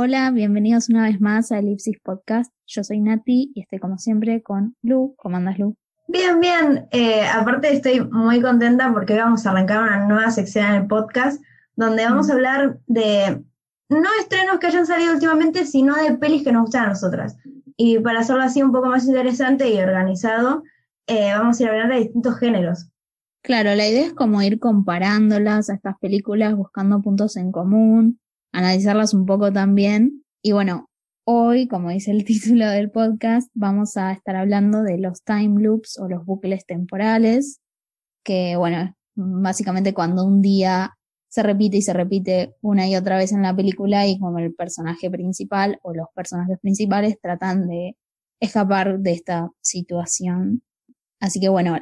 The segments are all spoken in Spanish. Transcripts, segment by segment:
Hola, bienvenidos una vez más a Elipsis Podcast. Yo soy Nati y estoy como siempre con Lu. ¿Cómo andas, Lu? Bien, bien. Eh, aparte estoy muy contenta porque hoy vamos a arrancar una nueva sección en el podcast donde vamos a hablar de no estrenos que hayan salido últimamente, sino de pelis que nos gustan a nosotras. Y para hacerlo así un poco más interesante y organizado, eh, vamos a ir a hablar de distintos géneros. Claro, la idea es como ir comparándolas a estas películas, buscando puntos en común, analizarlas un poco también. Y bueno, hoy, como dice el título del podcast, vamos a estar hablando de los time loops o los bucles temporales, que bueno, básicamente cuando un día se repite y se repite una y otra vez en la película y como el personaje principal o los personajes principales tratan de escapar de esta situación. Así que bueno,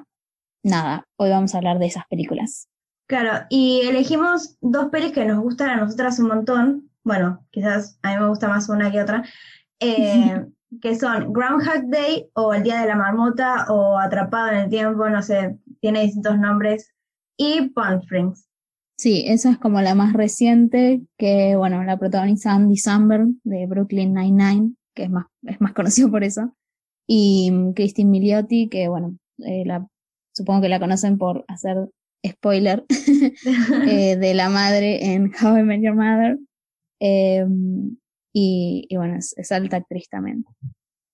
nada, hoy vamos a hablar de esas películas. Claro, y elegimos dos pelis que nos gustan a nosotras un montón. Bueno, quizás a mí me gusta más una que otra. Eh, que son Groundhog Day o El Día de la Marmota o Atrapado en el Tiempo, no sé, tiene distintos nombres. Y Palm Springs. Sí, esa es como la más reciente, que bueno, la protagoniza Andy Samberg de Brooklyn Nine-Nine, que es más, es más conocido por eso. Y Christine Milioti, que bueno, eh, la, supongo que la conocen por hacer spoiler, eh, de la madre en How I Met Your Mother. Em, y, bueno, es, alta actriz también.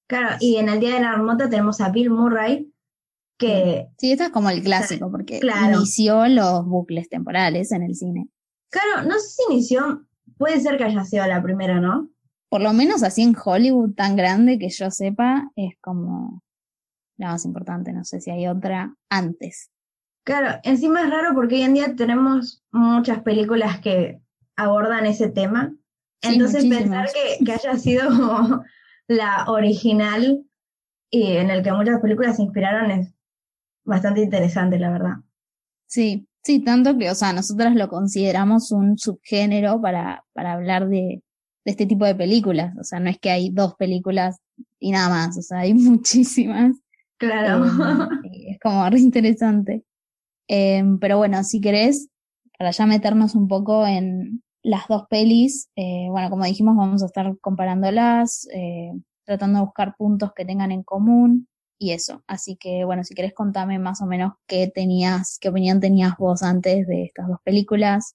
Claro, y en el Día de la Marmota tenemos a Bill Murray, que... Sí, esto es como el clásico, porque inició los bucles temporales en el cine. Claro, no sé si inició, puede ser que haya sido la primera, ¿no? Por lo menos así en Hollywood tan grande que yo sepa, es como la más importante, no sé si hay otra antes. Claro, encima es raro porque hoy en día tenemos muchas películas que abordan ese tema. Entonces pensar que, que, haya sido la original y en el que muchas películas se inspiraron es bastante interesante, la verdad. Sí, sí, tanto que, o sea, nosotras lo consideramos un subgénero para, para hablar de, de este tipo de películas. O sea, no es que hay dos películas y nada más, o sea, hay muchísimas. Claro. Eh, es como re interesante. Em, pero bueno, si querés, para ya meternos un poco en las dos pelis, eh, bueno, como dijimos, vamos a estar comparándolas, eh, tratando de buscar puntos que tengan en común y eso. Así que bueno, si querés contame más o menos qué tenías, qué opinión tenías vos antes de estas dos películas,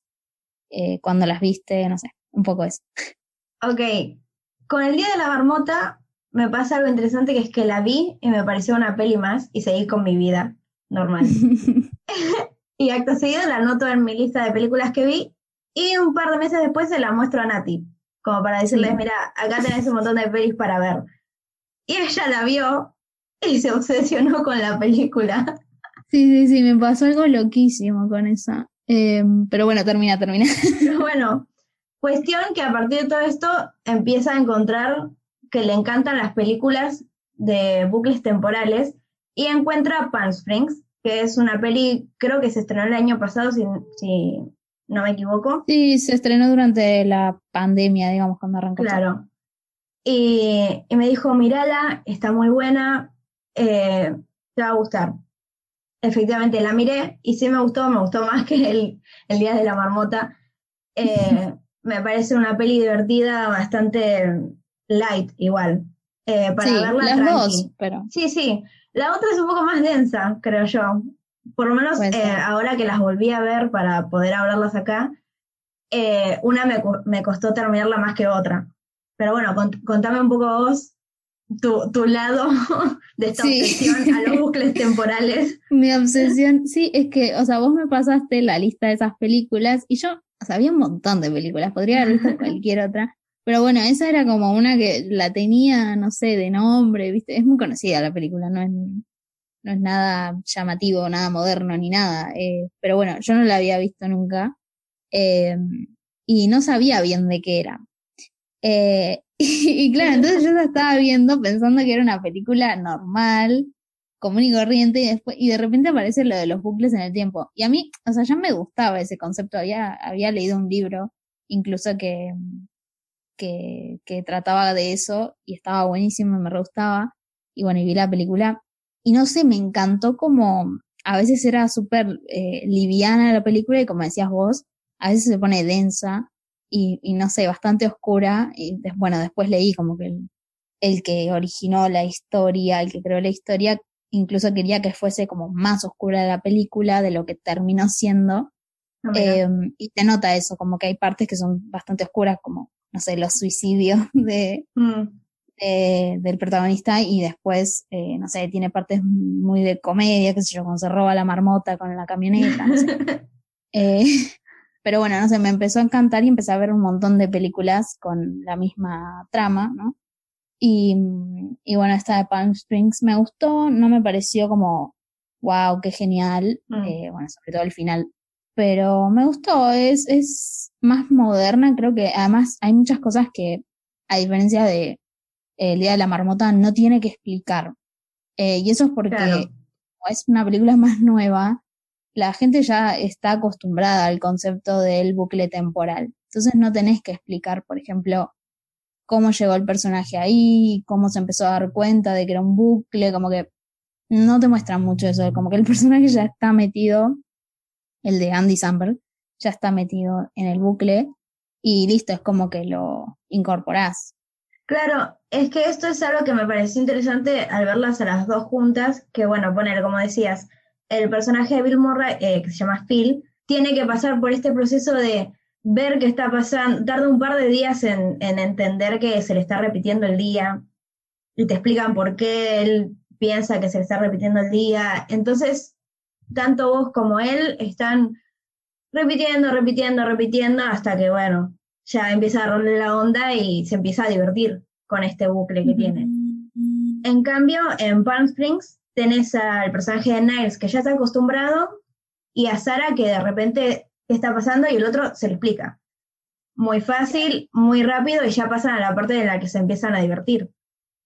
eh, cuando las viste, no sé, un poco eso. Ok, con el Día de la Marmota me pasa algo interesante que es que la vi y me pareció una peli más y seguí con mi vida normal. y acto seguido la anoto en mi lista de películas que vi y un par de meses después se la muestro a Nati, como para decirles, mira, acá tenés un montón de pelis para ver. Y ella la vio y se obsesionó con la película. Sí, sí, sí, me pasó algo loquísimo con esa. Em, pero bueno, termina, termina. bueno, cuestión que a partir de todo esto empieza a encontrar que le encantan las películas de bucles temporales y encuentra Palm Springs, que es una peli, creo que se estrenó el año pasado, si, si no me equivoco. Sí, se estrenó durante la pandemia, digamos, cuando arrancó. Claro. Y, me dijo, mirala, está muy buena, eh, te va a gustar. Efectivamente, la miré y sí me gustó, me gustó más que el, el Día de la Marmota. Eh, me parece una peli divertida, bastante light igual. Eh, para verla las dos, pero... Sí, sí. La otra es un poco más densa, creo yo. Por lo menos eh, ahora que las volví a ver para poder hablarlas acá, eh, una me, me, costó terminarla más que otra. Pero bueno, contame un poco vos tu, tu lado de esta obsesión a los bucles temporales. Mi obsesión, sí, es que, o sea, vos me pasaste la lista de esas películas y yo, o sea, había un montón de películas, podría haber visto cualquier otra, pero bueno, esa era como una que la tenía, no sé, de nombre, ¿viste? Es muy conocida la película, no es, no es nada llamativo, nada moderno ni nada. Eh, pero bueno, yo no la había visto nunca eh, y no sabía bien de qué era. Eh, y, claro, entonces yo la estaba viendo pensando que era una película normal, común y corriente, y, después, y de repente aparece lo de los bucles en el tiempo. Y a mí, o sea, ya me gustaba ese concepto, había, había leído un libro, incluso que que, que trataba de eso y estaba buenísimo, me re gustaba. Y bueno, y vi la película. Y no sé, me encantó como a veces era súper eh, liviana la película y como decías vos, a veces se pone densa. y, y no sé, bastante oscura. Y bueno, después leí como que el, el que originó la historia, el que creó la historia, incluso quería que fuese como más oscura la película de lo que terminó siendo. Ah, eh, y te nota eso, como que hay partes que son bastante oscuras, como, no sé, los suicidios de, mm. de del protagonista y después, eh, no sé, tiene partes muy de comedia, qué sé yo, cuando se roba la marmota con la camioneta, no sé. eh, pero bueno, no sé, me empezó a encantar y empecé a ver un montón de películas con la misma trama, ¿no? Y, y bueno, esta de Palm Springs me gustó, no me pareció como, wow, qué genial, Mm. eh, bueno, sobre todo el final, pero me gustó, es, es más moderna, creo que además hay muchas cosas que, a diferencia de eh, El Día de la Marmota, no tiene que explicar. Eh, y eso es porque Claro. como es una película más nueva, la gente ya está acostumbrada al concepto del bucle temporal. Entonces no tenés que explicar, por ejemplo, cómo llegó el personaje ahí, cómo se empezó a dar cuenta de que era un bucle, como que no te muestran mucho eso, como que el personaje ya está metido, el de Andy Samberg, ya está metido en el bucle y listo, es como que lo incorporás. Claro, es que esto es algo que me pareció interesante al verlas a las dos juntas, que bueno, poner, como decías, el personaje de Bill Murray, eh, que se llama Phil, tiene que pasar por este proceso de ver qué está pasando, tarda un par de días en, en entender que se le está repitiendo el día, y te explican por qué él piensa que se le está repitiendo el día. Entonces, tanto vos como él están repitiendo, repitiendo, repitiendo, hasta que, bueno, ya empieza a agarrarle la onda y se empieza a divertir con este bucle que tiene. En cambio, en Palm Springs tenés al personaje de Niles que ya está acostumbrado y a Sara que de repente qué está pasando y el otro se le explica. Muy fácil, muy rápido y ya pasan a la parte en la que se empiezan a divertir.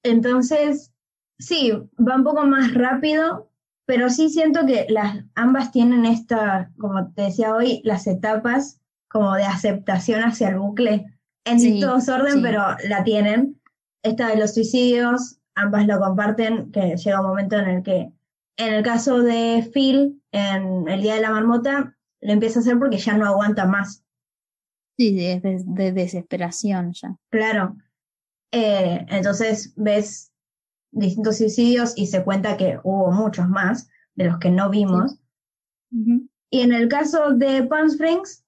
Entonces, sí, va un poco más rápido, pero sí siento que las ambas tienen esta, como te decía hoy, las etapas como de aceptación hacia el bucle. En Sí, distintos orden, sí. pero la tienen. Esta de los suicidios, ambas lo comparten, que llega un momento en el que, en el caso de Phil, en el Día de la Marmota, lo empieza a hacer porque ya no aguanta más. Sí, de, de- de desesperación ya. Claro. Eh, entonces ves distintos suicidios y se cuenta que hubo muchos más de los que no vimos. Y en el caso de Palm Springs,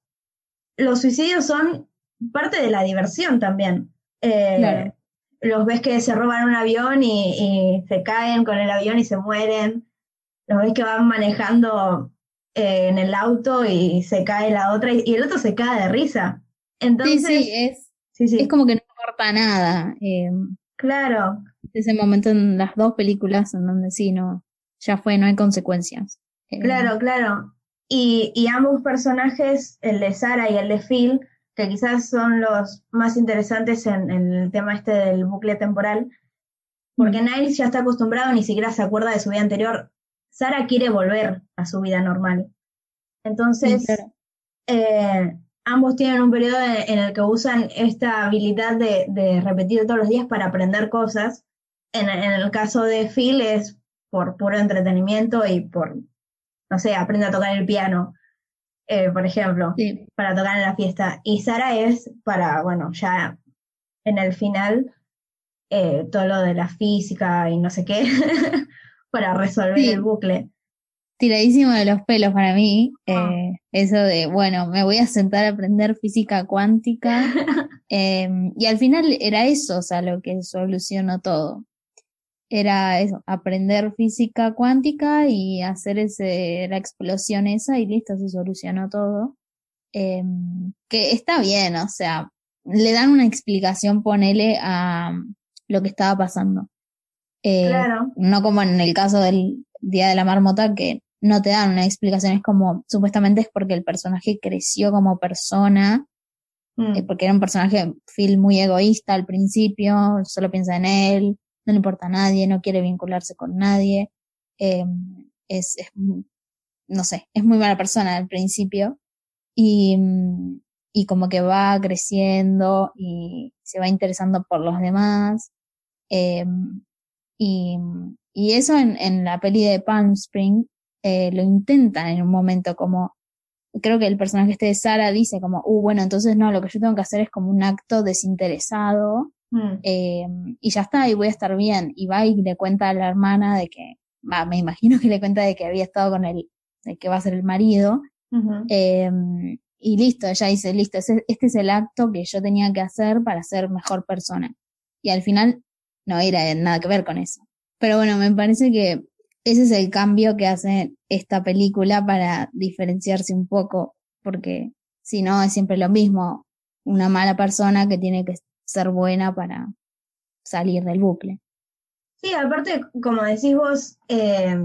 los suicidios son parte de la diversión también. Eh, Claro. Los ves que se roban un avión y, y se caen con el avión y se mueren. Los ves que van manejando eh, en el auto y se cae la otra y, y el otro se cae de risa. Entonces, sí, es, sí, es como que no importa nada. eh, claro. ese momento en las dos películas en donde sí, no, ya fue, no hay consecuencias. Eh, Claro, claro. Y, y ambos personajes, el de Sara y el de Phil, que quizás son los más interesantes en, en el tema este del bucle temporal, porque Niles ya está acostumbrado, ni siquiera se acuerda de su vida anterior. Sara quiere volver a su vida normal. Entonces, Sí, claro. eh, ambos tienen un periodo en, el que usan esta habilidad de, de repetir todos los días para aprender cosas. En, en el caso de Phil es por puro entretenimiento y por, no sé, aprende a tocar el piano, eh, por ejemplo, Sí, para tocar en la fiesta. Y Sara es para, bueno, ya en el final, eh, todo lo de la física y no sé qué, para resolver Sí. el bucle. Tiradísimo de los pelos para mí, Ah. eh, eso de, bueno, me voy a sentar a aprender física cuántica, eh, y al final era eso, o sea, lo que solucionó todo. Era eso, aprender física cuántica y hacer ese, la explosión esa y listo, se solucionó todo. Eh, que está bien, o sea, le dan una explicación, ponele a lo que estaba pasando. Eh, Claro, no como en el caso del Día de la Marmota, que no te dan una explicación, es como, supuestamente es porque el personaje creció como persona, mm, eh, porque era un personaje, Phil, muy egoísta al principio, solo piensa en él, no le importa a nadie, no quiere vincularse con nadie, eh, es, no sé, es muy mala persona al principio, y, mm, y como que va creciendo y se va interesando por los demás, eh, y, y eso en, en la peli de Palm Spring eh, lo intentan en un momento como creo que el personaje este de Sara dice como, uh, bueno, entonces no, lo que yo tengo que hacer es como un acto desinteresado Mm. eh, y ya está, y voy a estar bien. Y va y le cuenta a la hermana de que, va, me imagino que le cuenta de que había estado con el, de que va a ser el marido, eh, y listo, ella dice, listo, ese- este es el acto que yo tenía que hacer para ser mejor persona. Y al final no era nada que ver con eso. Pero bueno, me parece que ese es el cambio que hace esta película para diferenciarse un poco, porque si no es siempre lo mismo, una mala persona que tiene que ser buena para salir del bucle. Sí, aparte, como decís vos, eh,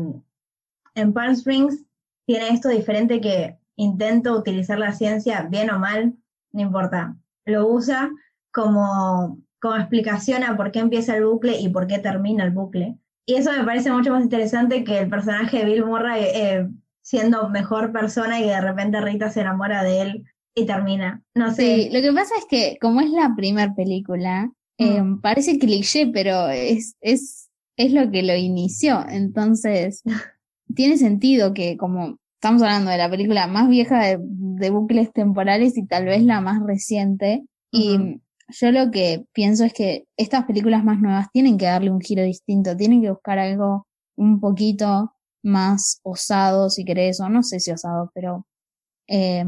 en Palm Springs tiene esto diferente que intento utilizar la ciencia, bien o mal, no importa. Lo usa como, como explicación a por qué empieza el bucle y por qué termina el bucle. Y eso me parece mucho más interesante que el personaje de Bill Murray eh, siendo mejor persona y de repente Rita se enamora de él y termina. No sé. Sí, lo que pasa es que como es la primera película, eh, parece cliché, pero es, es, es lo que lo inició. Entonces, tiene sentido que como estamos hablando de la película más vieja de, de bucles temporales y tal vez la más reciente, y. yo lo que pienso es que estas películas más nuevas tienen que darle un giro distinto, tienen que buscar algo un poquito más osado, si querés, o no sé si osado, pero eh,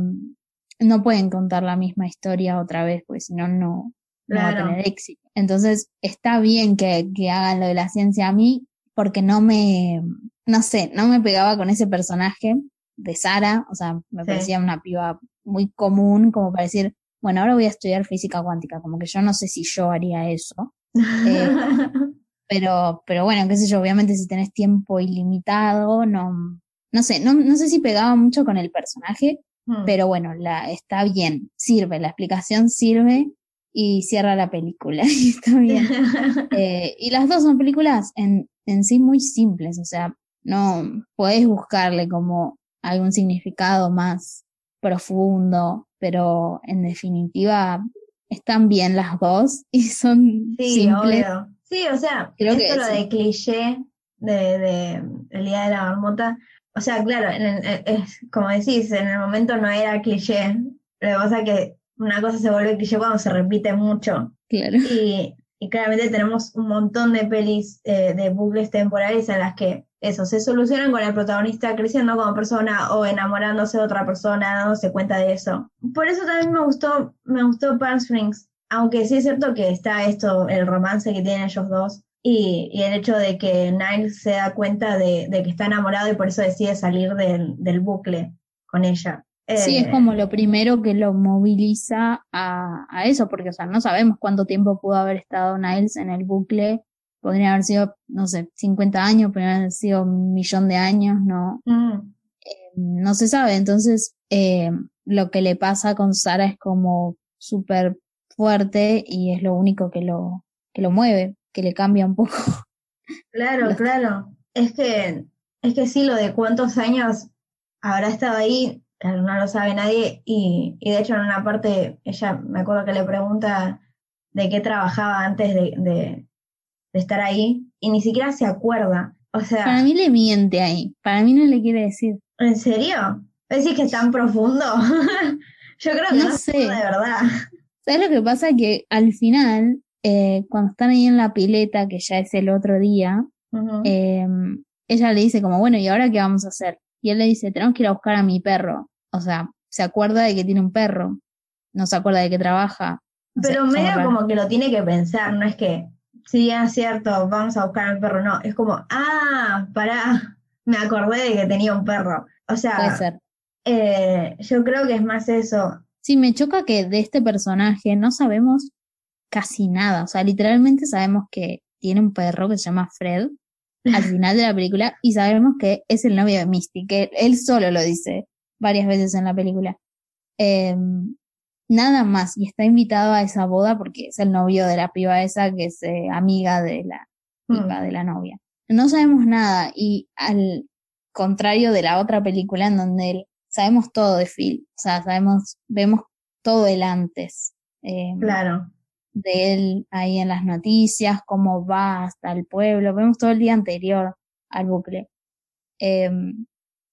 no pueden contar la misma historia otra vez, porque si no, no va a tener éxito. Entonces, está bien que, que hagan lo de la ciencia a mí, porque no me, no sé, no me pegaba con ese personaje de Sara, o sea, me Sí. parecía una piba muy común, como para decir, bueno, ahora voy a estudiar física cuántica, como que yo no sé si yo haría eso, Eh, pero, pero bueno, qué sé yo, obviamente si tenés tiempo ilimitado, no, no sé, no, no sé si pegaba mucho con el personaje, Mm. pero bueno, la, está bien, sirve, la explicación sirve y cierra la película, y está bien. Eh, y las dos son películas en, en sí muy simples, o sea, no podés buscarle como algún significado más profundo, pero en definitiva están bien las dos y son Sí, simples. obvio. Sí, o sea, Creo que esto lo sí. de cliché de, de el día de la marmota, o sea, claro, en el- en- es como decís, en el momento no era cliché. Lo que pasa es que una cosa se vuelve cliché cuando se repite mucho. Claro. Y, y claramente tenemos un montón de pelis eh, de bucles temporales en las que eso se solucionan con el protagonista creciendo como persona o enamorándose de otra persona, dándose cuenta de eso. Por eso también me gustó, me gustó Palm Springs, aunque sí es cierto que está esto, el romance que tienen ellos dos y, y el hecho de que Niles se da cuenta de, de que está enamorado y por eso decide salir del, del bucle con ella. Sí, Eh, es como lo primero que lo moviliza a, a eso, porque, o sea, no sabemos cuánto tiempo pudo haber estado Niles en el bucle. Podría haber sido, no sé, 50 años, podría haber sido un millón de años, no, mm, no se sabe. Entonces, eh, lo que le pasa con Sara es como súper fuerte y es lo único que lo, que lo mueve, que le cambia un poco. Claro, Los- claro. Es que, es que sí, lo de cuántos años habrá estado ahí, claro, no lo sabe nadie. Y, y de hecho, en una parte, ella me acuerdo que le pregunta de qué trabajaba antes de, de, de estar ahí, y ni siquiera se acuerda. O Para sea, mí le miente ahí, para mí no le quiere decir. ¿en serio? ¿Decís que es tan profundo? Yo creo que No no, se sé. de verdad. ¿Sabes lo que pasa? Que al final, eh, cuando están ahí en la pileta, que ya es el otro día, eh, ella le dice como, bueno, ¿y ahora qué vamos a hacer? Y él le dice, tenemos que ir a buscar a mi perro. O sea, se acuerda de que tiene un perro, no se acuerda de que trabaja. No sé, Pero son medio como que lo tiene que pensar, no es que, sí, es cierto, vamos a buscar al perro, no, es como, ah, pará, me acordé de que tenía un perro. O Puede sea, ser. eh, yo creo que es más eso. Sí, me choca que de este personaje no sabemos casi nada. O sea, literalmente sabemos que tiene un perro que se llama Fred al final de la película y sabemos que es el novio de Misty, que él solo lo dice varias veces en la película. Eh, nada más, y está invitado a esa boda porque es el novio de la piba esa que es eh, amiga de la tipa Mm, de la novia. No sabemos nada y al contrario de la otra película en donde él- sabemos todo de Phil, o sea, sabemos, vemos todo el antes eh, claro, de él ahí en las noticias, cómo va hasta el pueblo, vemos todo el día anterior al bucle. Eh,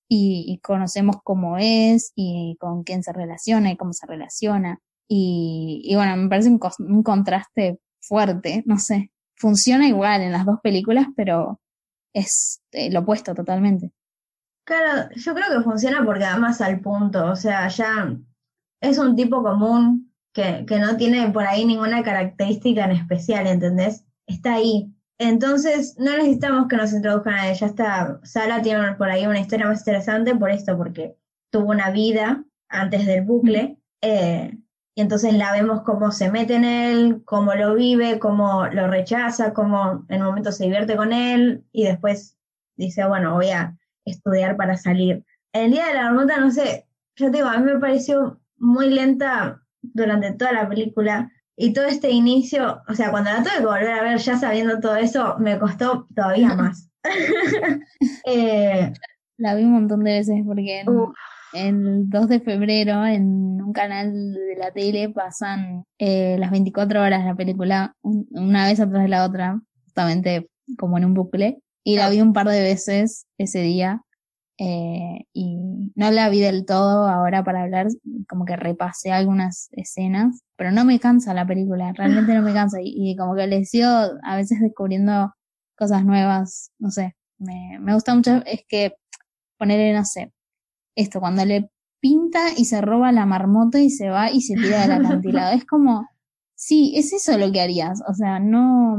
y, conocemos cómo es y con quién se relaciona y cómo se relaciona. Y, y bueno, me parece un, un contraste fuerte, no sé. Funciona igual en las dos películas, pero es eh, lo opuesto totalmente. Claro, yo creo que funciona porque además al punto, o sea, ya es un tipo común que, que no tiene por ahí ninguna característica en especial, ¿entendés? Está ahí. Entonces, no necesitamos que nos introduzcan a ella. Está, Sara tiene por ahí una historia más interesante por esto, porque tuvo una vida antes del bucle, eh, y entonces la vemos cómo se mete en él, cómo lo vive, cómo lo rechaza, cómo en un momento se divierte con él, y después dice, bueno, voy a estudiar para salir. El día de la marmota, no sé, yo te digo, a mí me pareció muy lenta durante toda la película, y todo este inicio, o sea, cuando la tuve que volver a ver ya sabiendo todo eso, me costó todavía más. Eh, la vi un montón de veces porque el 2 de febrero en un canal de la tele pasan eh, las 24 horas la película, una vez atrás de la otra, justamente como en un bucle. Y la vi un par de veces ese día eh, y no la vi del todo ahora para hablar, como que repasé algunas escenas, pero no me cansa la película, realmente no me cansa y, como que le sigo a veces descubriendo cosas nuevas, no sé, me, me gusta mucho, es que ponerle, no sé, esto, cuando le pinta y se roba la marmota y se va y se tira del acantilado, es como, sí, es eso lo que harías, o sea, no,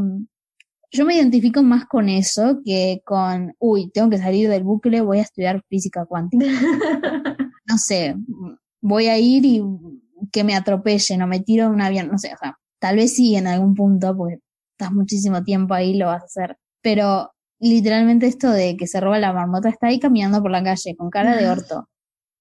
yo me identifico más con eso que con, uy, tengo que salir del bucle, voy a estudiar física cuántica. no sé, voy a ir y que me atropellen o me tiro de un avión, no sé, o sea, tal vez sí en algún punto, porque estás muchísimo tiempo ahí, lo vas a hacer. Pero literalmente esto de que se roba la marmota está ahí caminando por la calle con cara de orto.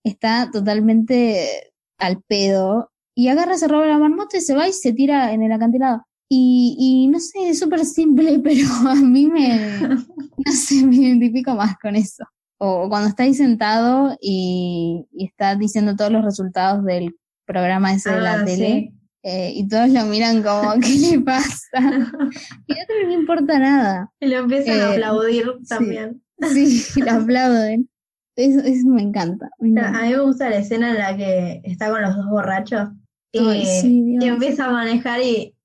Está totalmente al pedo y agarra, se roba la marmota y se va y se tira en el acantilado. Y, y no sé, es súper simple, pero a mí me, no sé, me identifico más con eso. O cuando está ahí sentado y, y está diciendo todos los resultados del programa ese de la ah, tele, eh, y todos lo miran como, ¿qué le pasa? Y a otro no le importa nada. Y lo empiezan a eh, aplaudir también. Sí, lo aplauden. Eso, eso me, encanta, A mí me gusta la escena en la que está con los dos borrachos y empieza a manejar y,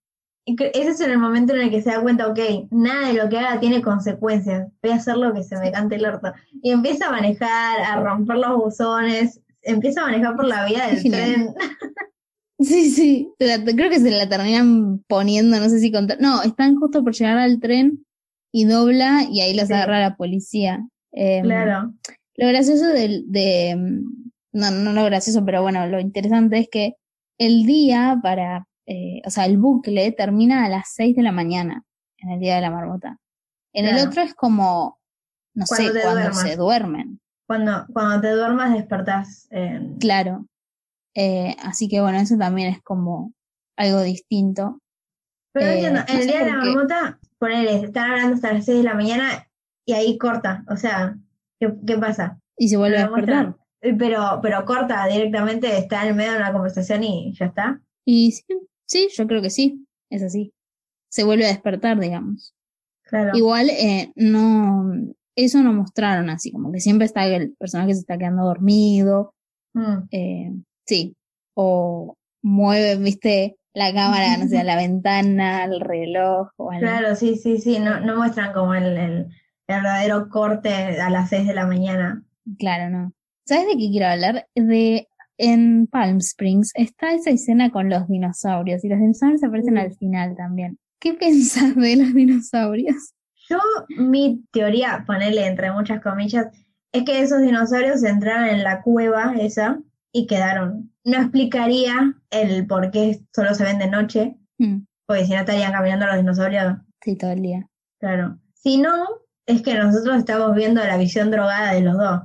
ese es en el momento en el que se da cuenta, ok, nada de lo que haga tiene consecuencias, voy a hacer lo que se me cante el orto. Y empieza a manejar, a romper los buzones, empieza a manejar por la vía del tren. Sí, sí, creo que se la terminan poniendo, no sé si contar. No, están justo por llegar al tren y dobla y ahí los agarra la policía. Em, claro. Lo gracioso de, de, no, no lo gracioso, pero bueno, lo interesante es que el día para eh, o sea, el bucle termina a las 6 de la mañana en el día de la marmota. En el otro es como, no sé, cuando se duermen. Cuando, cuando te duermas despertás. Claro. Eh, así que bueno, eso también es como algo distinto. Pero eh, entiendo, en el día de la marmota, ponele, están hablando hasta las 6 de la mañana y ahí corta. O sea, ¿qué, qué pasa? Y se vuelve a despertar. Pero, pero corta directamente, está en medio de una conversación y ya está. Y sí, Sí, yo creo que sí, es así. Se vuelve a despertar, digamos. Claro. Igual, eh, no, eso no mostraron así, como que siempre está el personaje se está quedando dormido. Mm. Eh, sí. O mueve, viste, la cámara, no sé, la ventana, al reloj. O Claro, sí, sí, sí. No, no muestran como el, el, verdadero corte a las seis de la mañana. Claro, no. ¿Sabes de qué quiero hablar? De en Palm Springs está esa escena con los dinosaurios y los dinosaurios aparecen al final también. ¿Qué piensas de los dinosaurios? Yo, mi teoría, ponerle entre muchas comillas, es que esos dinosaurios entraron en la cueva esa y quedaron. No explicaría el por qué solo se ven de noche, mm. porque si no estarían caminando los dinosaurios. Sí, todo el día. Claro. Si no, es que nosotros estamos viendo la visión drogada de los dos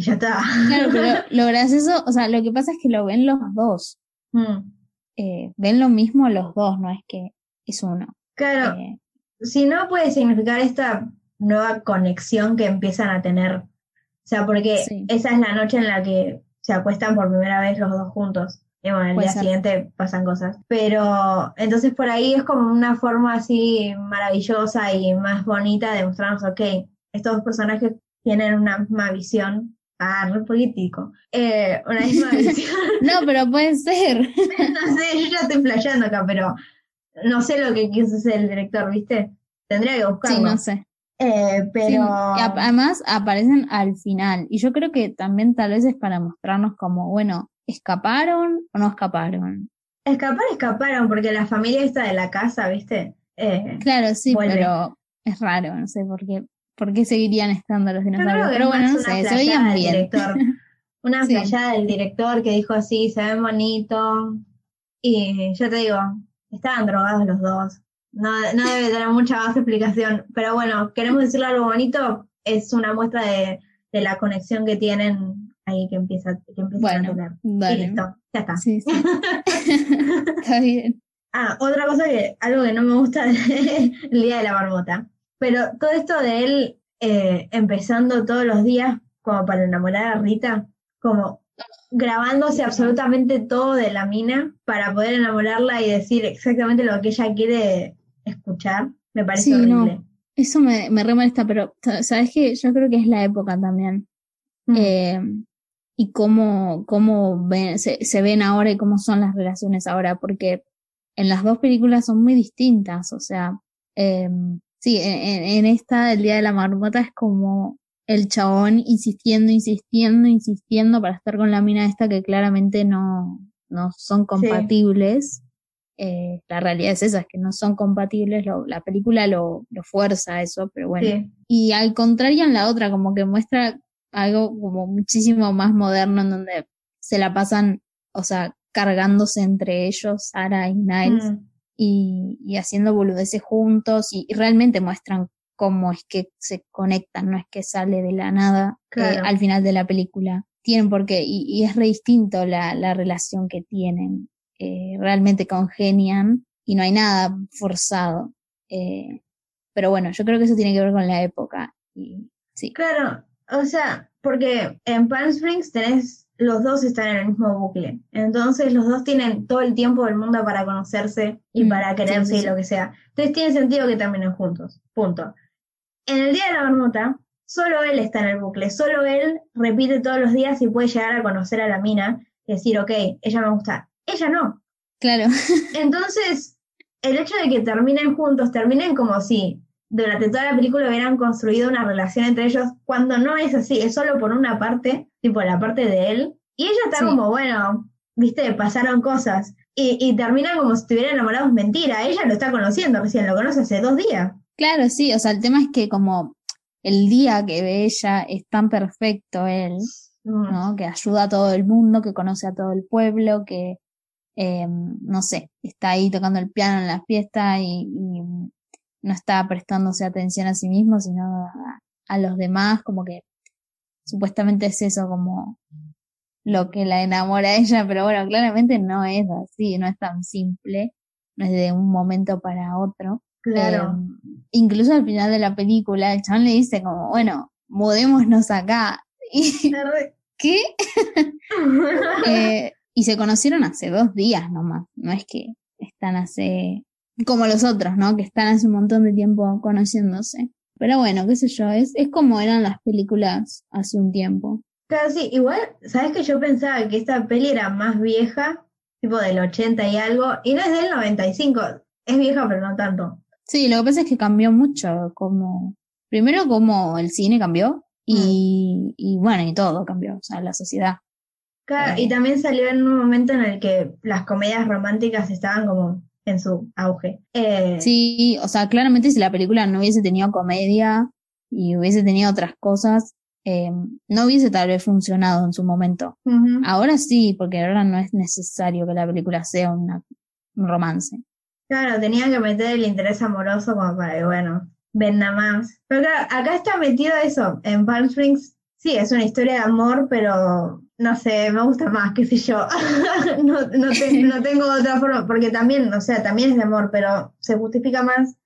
ya está. Claro, pero lo gracioso, o sea, lo que pasa es que lo ven los dos. Mm. Eh, ven lo mismo los dos, no es que es uno. Claro. Eh, si no puede significar esta nueva conexión que empiezan a tener. O sea, porque esa es la noche en la que se acuestan por primera vez los dos juntos. Y bueno, el día siguiente pasan cosas. Pero entonces por ahí es como una forma así maravillosa y más bonita de mostrarnos, ok, estos dos personajes tienen una misma visión Ah, re político. Eh, una misma visión. no, pero puede ser. no sé, yo ya estoy flasheando acá, pero no sé lo que quiso hacer el director, ¿viste? Tendría que buscarlo. Sí, no sé. Eh, pero. además aparecen al final. Y yo creo que también tal vez es para mostrarnos como, bueno, ¿escaparon o no escaparon? Escapar, escaparon, porque la familia está de la casa, ¿viste? Eh, claro, sí, pero es raro, no sé por qué, por qué seguirían estando los dinosaurios. Pero bueno, no sé, se veían bien. Director. Una sí. del director que dijo así, se ven bonito. Y yo te digo, estaban drogados los dos. No, no debe tener mucha más explicación. Pero bueno, queremos decirle algo bonito, es una muestra de, de la conexión que tienen ahí que empieza, que empieza a tener. Y listo, ya está. Sí, sí. está bien. Ah, otra cosa que, algo que no me gusta del día de la marmota. Pero todo esto de él eh, empezando todos los días como para enamorar a Rita, como grabándose absolutamente todo de la mina para poder enamorarla y decir exactamente lo que ella quiere escuchar, me parece horrible. Eso me, me re molesta, pero sabes que yo creo que es la época también. Mm. Eh, y cómo, cómo se, se, ven ahora y cómo son las relaciones ahora, porque en las dos películas son muy distintas, o sea, eh, sí, en, en, esta, el Día de la Marmota, es como el chabón insistiendo, insistiendo, insistiendo para estar con la mina esta que claramente no, no son compatibles. Eh, la realidad es esa, es que no son compatibles, la película lo, lo fuerza eso, pero bueno. Y al contrario en la otra, como que muestra algo como muchísimo más moderno en donde se la pasan, o sea, cargándose entre ellos, Sara y Niles, mm. Y, y, haciendo boludeces juntos, y, realmente muestran cómo es que se conectan, no es que sale de la nada eh, al final de la película. Tienen porque, y, y es re distinto la, la relación que tienen. Eh, realmente congenian y no hay nada forzado. Eh, pero bueno, yo creo que eso tiene que ver con la época. Y, sí. Claro, o sea, porque en Palm Springs tenés, los dos están en el mismo bucle. Entonces los dos tienen todo el tiempo del mundo para conocerse y mm, para quererse y lo que sea. Entonces tiene sentido que terminen juntos. Punto. En el día de la marmota, solo él está en el bucle. Solo él repite todos los días y puede llegar a conocer a la mina y decir, ok, ella me gusta. Ella no. Claro. Entonces, el hecho de que terminen juntos, terminen como si durante toda la película hubieran construido una relación entre ellos, cuando no es así, es solo por una parte, tipo la parte de él, y ella está como, bueno, viste, pasaron cosas, y, y terminan como si estuvieran enamorados, mentira, ella lo está conociendo recién, lo conoce hace dos días. Claro, sí, o sea, el tema es que como el día que ve ella es tan perfecto él, mm. ¿no? Que ayuda a todo el mundo, que conoce a todo el pueblo, que, eh, no sé, está ahí tocando el piano en la fiesta y no está prestándose atención a sí mismo, sino a, los demás, como que supuestamente es eso como lo que la enamora a ella, pero bueno, claramente no es así, no es tan simple, no es de un momento para otro. Claro. Eh, incluso al final de la película, el chabón le dice como, bueno, mudémonos acá. Y, ¿Qué? eh, y se conocieron hace dos días nomás, no es que están hace como los otros, ¿no? Que están hace un montón de tiempo conociéndose. Pero bueno, qué sé yo, es, es como eran las películas hace un tiempo. Claro, sí, igual, ¿sabes que yo pensaba que esta peli era más vieja, tipo del 80 y algo, y no es del 95, es vieja pero no tanto. Sí, lo que pasa es que cambió mucho, como, primero como el cine cambió, y, mm. y bueno, y todo cambió, o sea, la sociedad. Claro, y eh. también salió en un momento en el que las comedias románticas estaban como en su auge. Eh, sí, o sea, claramente si la película no hubiese tenido comedia y hubiese tenido otras cosas, eh, no hubiese tal vez funcionado en su momento. Ahora sí, porque ahora no es necesario que la película sea una, un romance. Claro, tenían que meter el interés amoroso como para que, bueno, venda más. Pero claro, acá está metido eso. En Palm Springs, sí, es una historia de amor, pero no sé, me gusta más, qué sé yo. no, no, tengo otra forma, porque también, o sea, también es de amor, pero se justifica más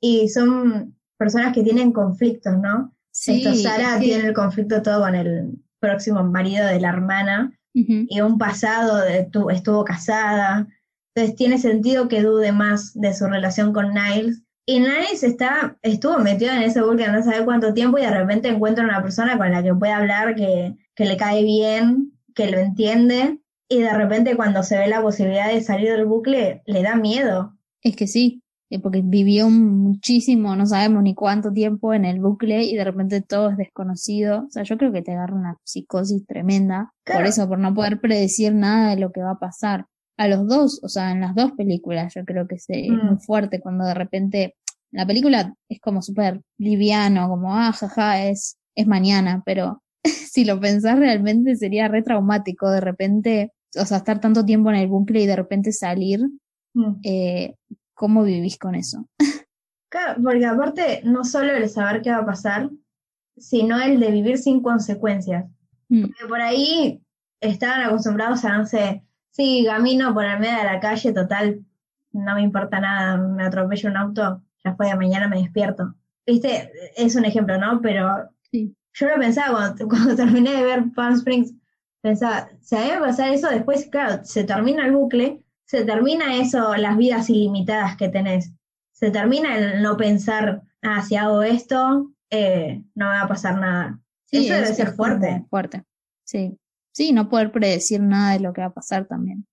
y son personas que tienen conflictos, ¿no? Sí, Esto, Sara tiene el conflicto todo con el próximo marido de la hermana y un pasado de, estuvo casada. Entonces tiene sentido que dude más de su relación con Niles Y Nanis está, estuvo metido en ese bucle no sabe cuánto tiempo y de repente encuentra una persona con la que puede hablar, que, que le cae bien, que lo entiende. Y de repente cuando se ve la posibilidad de salir del bucle, le da miedo. Es que sí, eh, porque vivió muchísimo, no sabemos ni cuánto tiempo en el bucle y de repente todo es desconocido. O sea, yo creo que te agarra una psicosis tremenda. Por eso, por no poder predecir nada de lo que va a pasar. A los dos, o sea, en las dos películas, yo creo que es muy Mm. fuerte cuando de repente la película es como súper liviano, como, ah, jaja, es, es mañana, pero si lo pensás realmente sería re traumático de repente, o sea, estar tanto tiempo en el bucle y de repente salir, Mm. eh, ¿cómo vivís con eso? Claro, porque aparte, no solo el saber qué va a pasar, sino el de vivir sin consecuencias. Mm, Porque por ahí estaban acostumbrados a, no sé, sí, camino por el medio de la calle, total, no me importa nada, me atropello un auto, ya fue de mañana me despierto. Viste, es un ejemplo, ¿no? Pero Sí. yo lo pensaba cuando, cuando terminé de ver Palm Springs, pensaba, mí me pasar eso, después, claro, se termina el bucle, se termina eso, las vidas ilimitadas que tenés. Se termina el no pensar, ah, si hago esto, eh, no me va a pasar nada. Sí, eso debe ser fuerte. Fuerte. Sí. Sí, no poder predecir nada de lo que va a pasar también.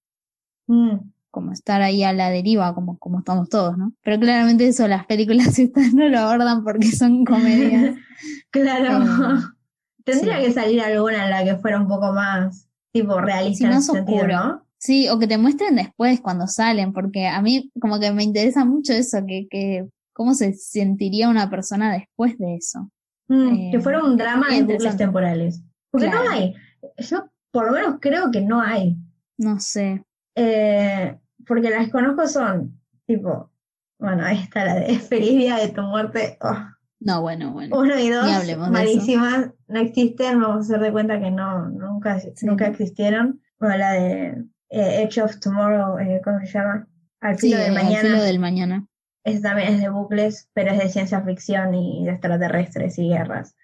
Mm. Como estar ahí a la deriva, como, como estamos todos, ¿no? Pero claramente eso las películas estas no lo abordan porque son comedias. Claro. Eh, Tendría sí. que salir alguna en la que fuera un poco más, tipo, realista en ese sentido, oscuro. ¿no? Sí, o que te muestren después cuando salen, porque a mí como que me interesa mucho eso, que, que cómo se sentiría una persona después de eso. Mm, Eh, que fuera un drama de bucles temporales. Porque Claro. no hay. Yo por lo menos creo que no hay. No sé. Eh, porque las que conozco son, tipo, bueno, ahí está la de Feliz Día de tu Muerte. Oh, No, bueno, bueno. uno y dos, malísimas, no existen, vamos a hacer de cuenta que no, nunca, Sí. nunca existieron. Bueno, la de eh, Edge of Tomorrow, eh, ¿cómo se llama? Al Sí, filo del al mañana. filo del mañana. Ese también es de bucles, pero es de ciencia ficción y de extraterrestres y guerras.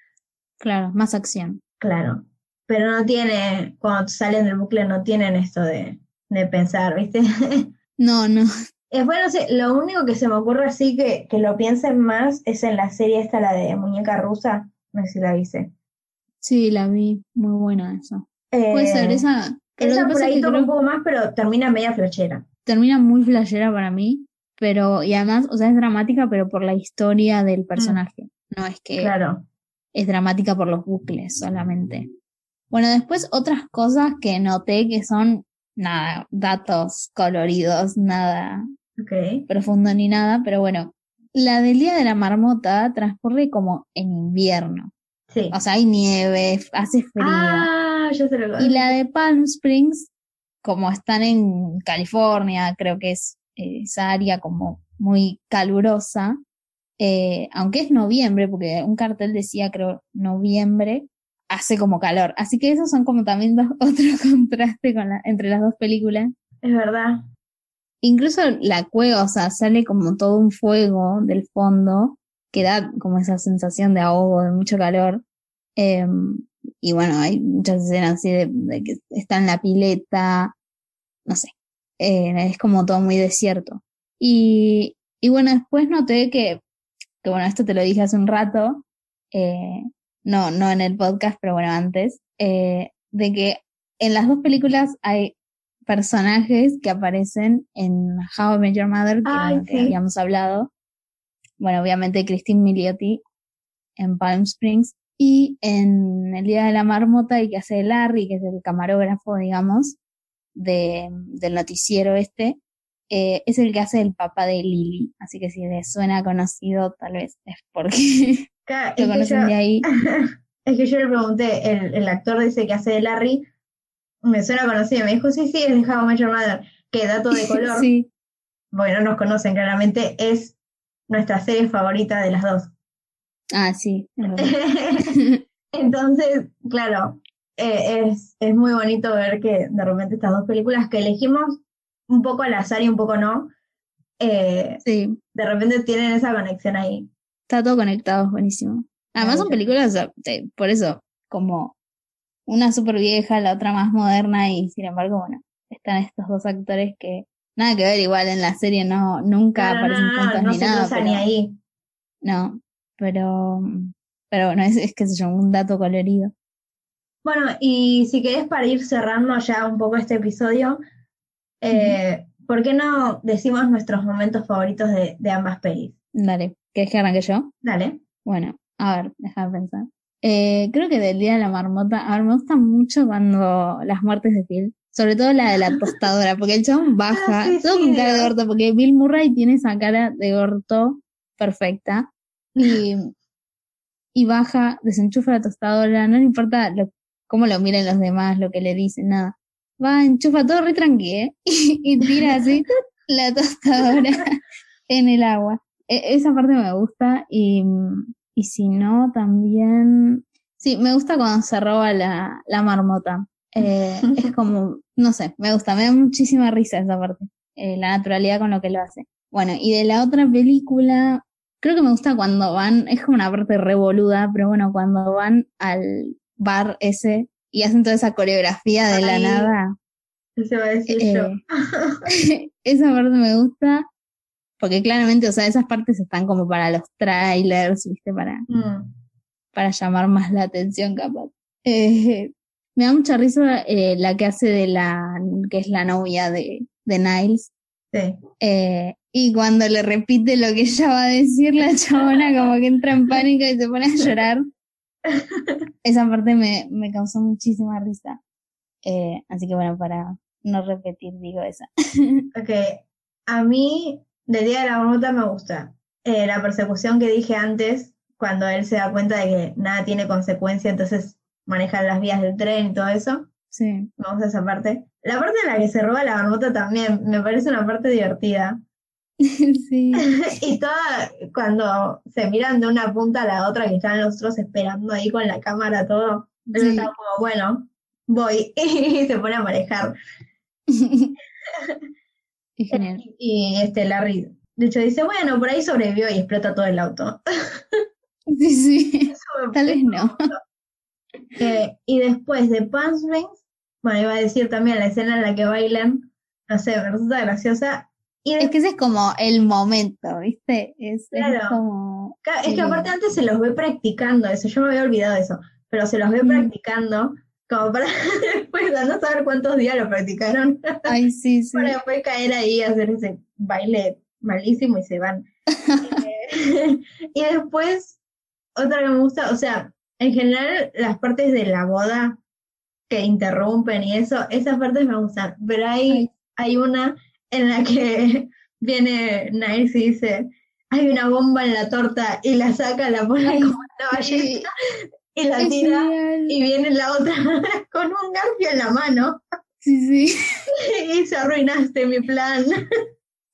Claro, más acción. Claro. Pero no tiene, cuando salen del bucle, no tienen esto de, de pensar, ¿viste? No, no. Después, no sé, lo único que se me ocurre así que, que lo piensen más es en la serie esta, la de Muñeca Rusa. No sé si la viste. Sí, la vi. Muy buena esa. Puede ser, Eh, esa. Esa por es que toca creo un poco más, pero termina media flochera. termina muy flashera para mí. Pero, y además, o sea, es dramática, pero por la historia del personaje. No es que Claro. es dramática por los bucles solamente. Bueno, después otras cosas que noté que son nada, datos coloridos, nada Ok. profundo ni nada, pero bueno, la del Día de la Marmota transcurre como en invierno. Sí. O sea, hay nieve, hace frío. Ah, yo sé lo Y la de Palm Springs, como están en California, creo que es eh, esa área como muy calurosa, eh, aunque es noviembre, porque un cartel decía, creo, noviembre, hace como calor. Así que esos son como también dos- otro contraste con la, entre las dos películas. Es verdad. Incluso la cueva, o sea, sale como todo un fuego del fondo, que da como esa sensación de ahogo, de mucho calor. Eh, y bueno, hay muchas escenas así de, de que está en la pileta, no sé, eh, es como todo muy desierto. Y, y bueno, después noté que, que bueno, esto te lo dije hace un rato, eh, no, no en el podcast, pero bueno, antes, eh, de que en las dos películas hay personajes que aparecen en How I Met Your Mother, que, Ay, que sí. habíamos hablado. Bueno, obviamente Christine Milioti en Palm Springs y en El Día de la Marmota y que hace Larry, que es el camarógrafo, digamos, de, del noticiero este, eh, es el que hace el papá de Lily. Así que si les suena conocido, tal vez es porque Claro, es que conocen yo- de ahí. Es que yo le pregunté, el, el actor dice que hace de Larry, me suena conocido, me dijo, sí, sí, es de How Your Mother, que dato de color, sí, bueno, no nos conocen claramente, es nuestra serie favorita de las dos. ah, sí. Entonces, claro, eh, es, es muy bonito ver que de repente estas dos películas que elegimos un poco al azar y un poco no, eh, sí, de repente tienen esa conexión ahí. Está todo conectado, es buenísimo. Además son películas, de- por eso, como una súper vieja, la otra más moderna y sin embargo, bueno, están estos dos actores que Nada que ver, igual en la serie no, nunca no, aparecen no, juntos no ni se nada. pero- ni ahí. No, pero, pero bueno, es, es que se yo, un dato colorido. Bueno, y si querés para ir cerrando ya un poco este episodio, eh, ¿por qué no decimos nuestros momentos favoritos de, de ambas pelis? Dale, ¿querés que arranque yo? Dale. Bueno, a ver, déjame pensar. Eh, creo que del Día de la Marmota, a ver, me gusta mucho cuando las muertes de Phil, sobre todo la de la tostadora, porque el chabón baja, Ah, sí, todo sí, con cara de orto, porque Bill Murray tiene esa cara de orto perfecta, y, y baja, desenchufa la tostadora, no le importa lo- cómo lo miren los demás, lo que le dicen, nada. Va, enchufa todo re tranqui, ¿eh? y, y tira así la tostadora en el agua. E- esa parte me gusta y, y si no, también... Sí, me gusta cuando se roba la, la marmota. Eh, es como, no sé, me gusta, me da muchísima risa esa parte, eh, la naturalidad con lo que lo hace. Bueno, y de la otra película, creo que me gusta cuando van, es como una parte revoluda, pero bueno, cuando van al bar ese y hacen toda esa coreografía de la nada. Eso va a decir Eh, yo. esa parte me gusta porque claramente, o sea, esas partes están como para los trailers, ¿viste? Para, Mm, para llamar más la atención, capaz. Eh, me da mucha risa eh, la que hace de la, que es la novia de, de Niles. sí. Eh, y cuando le repite lo que ella va a decir, la chabona como que entra en pánico y se pone a llorar. Esa parte me, me causó muchísima risa. Eh, así que bueno, para no repetir, digo esa. Ok, a mí del Día de la Marmota me gusta eh, la persecución que dije antes, cuando él se da cuenta de que nada tiene consecuencia, entonces manejan las vías del tren y todo eso. Sí. Me gusta esa parte. La parte en la que se roba la marmota también me parece una parte divertida. sí. Y toda, cuando se miran de una punta a la otra, que están los otros esperando ahí con la cámara, todo. Él Sí. está como, bueno, voy. Y se pone a manejar. Y este Larry, de hecho, dice, bueno, por ahí sobrevivió y explota todo el auto. Sí, sí. Tal vez no. Eh, y después de Palm Springs, bueno, iba a decir también la escena en la que bailan, no sé, me resulta graciosa. Y Es que ese es como el momento, ¿viste? Es, es como. es que aparte antes se los ve practicando eso, yo me había olvidado de eso, pero se los ve Mm. practicando como para después de no saber cuántos días lo practicaron, Ay, sí, sí. para después caer ahí y hacer ese baile malísimo y se van. Eh, y después, otra que me gusta, o sea, en general las partes de la boda que interrumpen y eso, esas partes me gustan, pero hay, Ay. hay una en la que viene Niles y dice, hay una bomba en la torta y la saca, la pone Ay, como una sí. Y la tira y viene la otra con un garfio en la mano Sí, sí. y dice, arruinaste mi plan.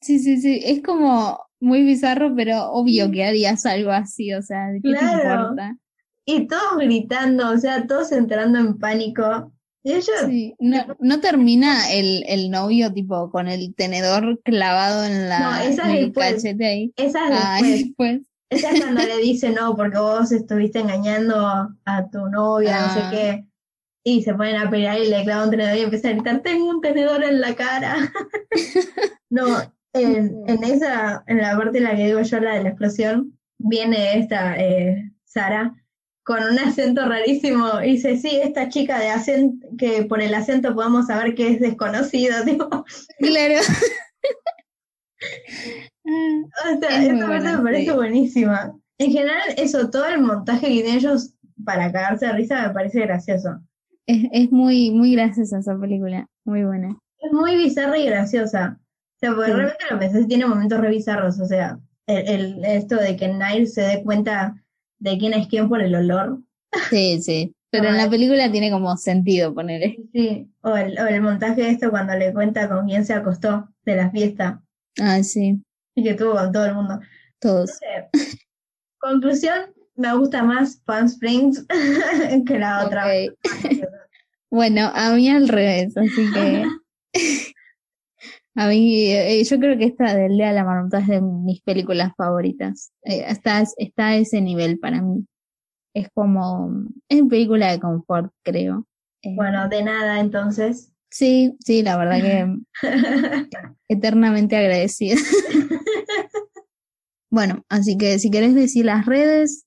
Sí, sí, sí. Es como muy bizarro, pero obvio que harías algo así, o sea, ¿qué te Claro. importa? Y todos gritando, o sea, todos entrando en pánico. Y ellos, Sí. No, no termina el, el novio tipo con el tenedor clavado en la No, esa es el después. cachete ahí. esa es Ah, después. Es cuando le dice no, porque vos estuviste engañando a tu novia, no Ah. sé qué. Y se ponen a pelear y le clavan un tenedor y empieza a gritar, tengo un tenedor en la cara. no, en, en esa, en la parte en la que digo yo, la de la explosión, viene esta eh, Sara con un acento rarísimo y dice, sí, esta chica de acento, que por el acento podemos saber que es desconocido, tipo. Claro. O sea, Es muy esa parte me parece sí. buenísima. En general, eso, todo el montaje que tienen ellos para cagarse de risa me parece gracioso. es, es muy, muy graciosa esa película. Muy buena. Es muy bizarra y graciosa. O sea, porque Sí. realmente lo pensé, tiene momentos re bizarros. O sea, el, el- esto de que Niles se dé cuenta de quién es quién por el olor. Sí, sí. Pero en la película tiene como sentido ponerle. Sí. O el, o el montaje de esto cuando le cuenta con quién se acostó de la fiesta Ah, sí. Y que tuvo todo el mundo. Todos. Conclusión, me gusta más Palm Springs que la otra. Bueno, a mí al revés, así que a mí eh, yo creo que esta del Día de la Marmota es de mis películas favoritas. Eh, está, está a ese nivel para mí. Es como, es película de confort, creo. Eh, Bueno, de nada entonces. Sí, sí, la verdad que eternamente agradecida. bueno, así que si querés decir las redes.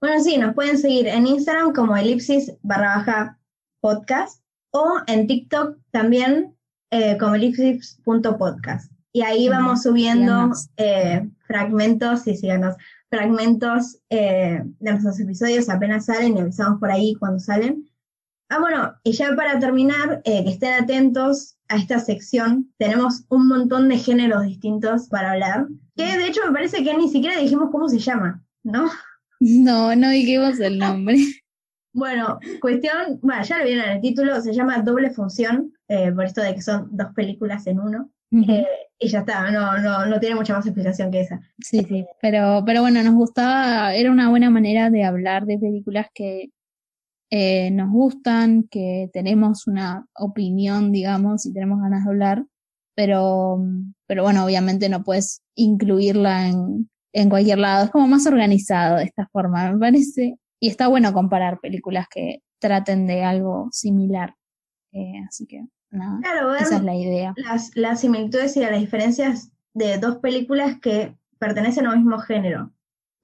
Bueno, sí, nos pueden seguir en Instagram como elipsis barra baja podcast o en TikTok también eh, como elipsis.podcast. Y ahí vamos subiendo eh, fragmentos, y síganos, fragmentos eh, de nuestros episodios apenas salen y avisamos por ahí cuando salen. Ah, bueno, y ya para terminar, eh, que estén atentos a esta sección. Tenemos un montón de géneros distintos para hablar, que de hecho me parece que ni siquiera dijimos cómo se llama, ¿no? No, no dijimos el nombre. Bueno, cuestión, bueno, ya lo vieron en el título, se llama Doble Función, eh, por esto de que son dos películas en uno. Eh, y ya está, no, no, no tiene mucha más explicación que esa. Sí, sí, pero, pero bueno, nos gustaba, era una buena manera de hablar de películas que eh, nos gustan, que tenemos una opinión, digamos, y tenemos ganas de hablar, pero, pero bueno, obviamente no puedes incluirla en, en cualquier lado, es como más organizado de esta forma, me parece, y está bueno comparar películas que traten de algo similar, eh, así que nada, esa es la idea. Las, las similitudes y las diferencias de dos películas que pertenecen al mismo género.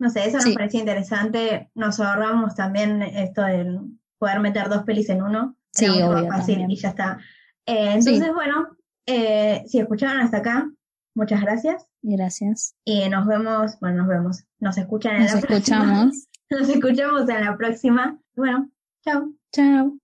No sé, eso nos parecía interesante. Nos ahorramos también esto de poder meter dos pelis en uno. Sí, obvio, fácil y ya está. Eh, entonces, bueno, eh, si escucharon hasta acá, muchas gracias. Gracias. Y nos vemos, bueno, nos vemos, nos escuchan en nos la escuchamos. Nos escuchamos en la próxima. Bueno, chao. Chao.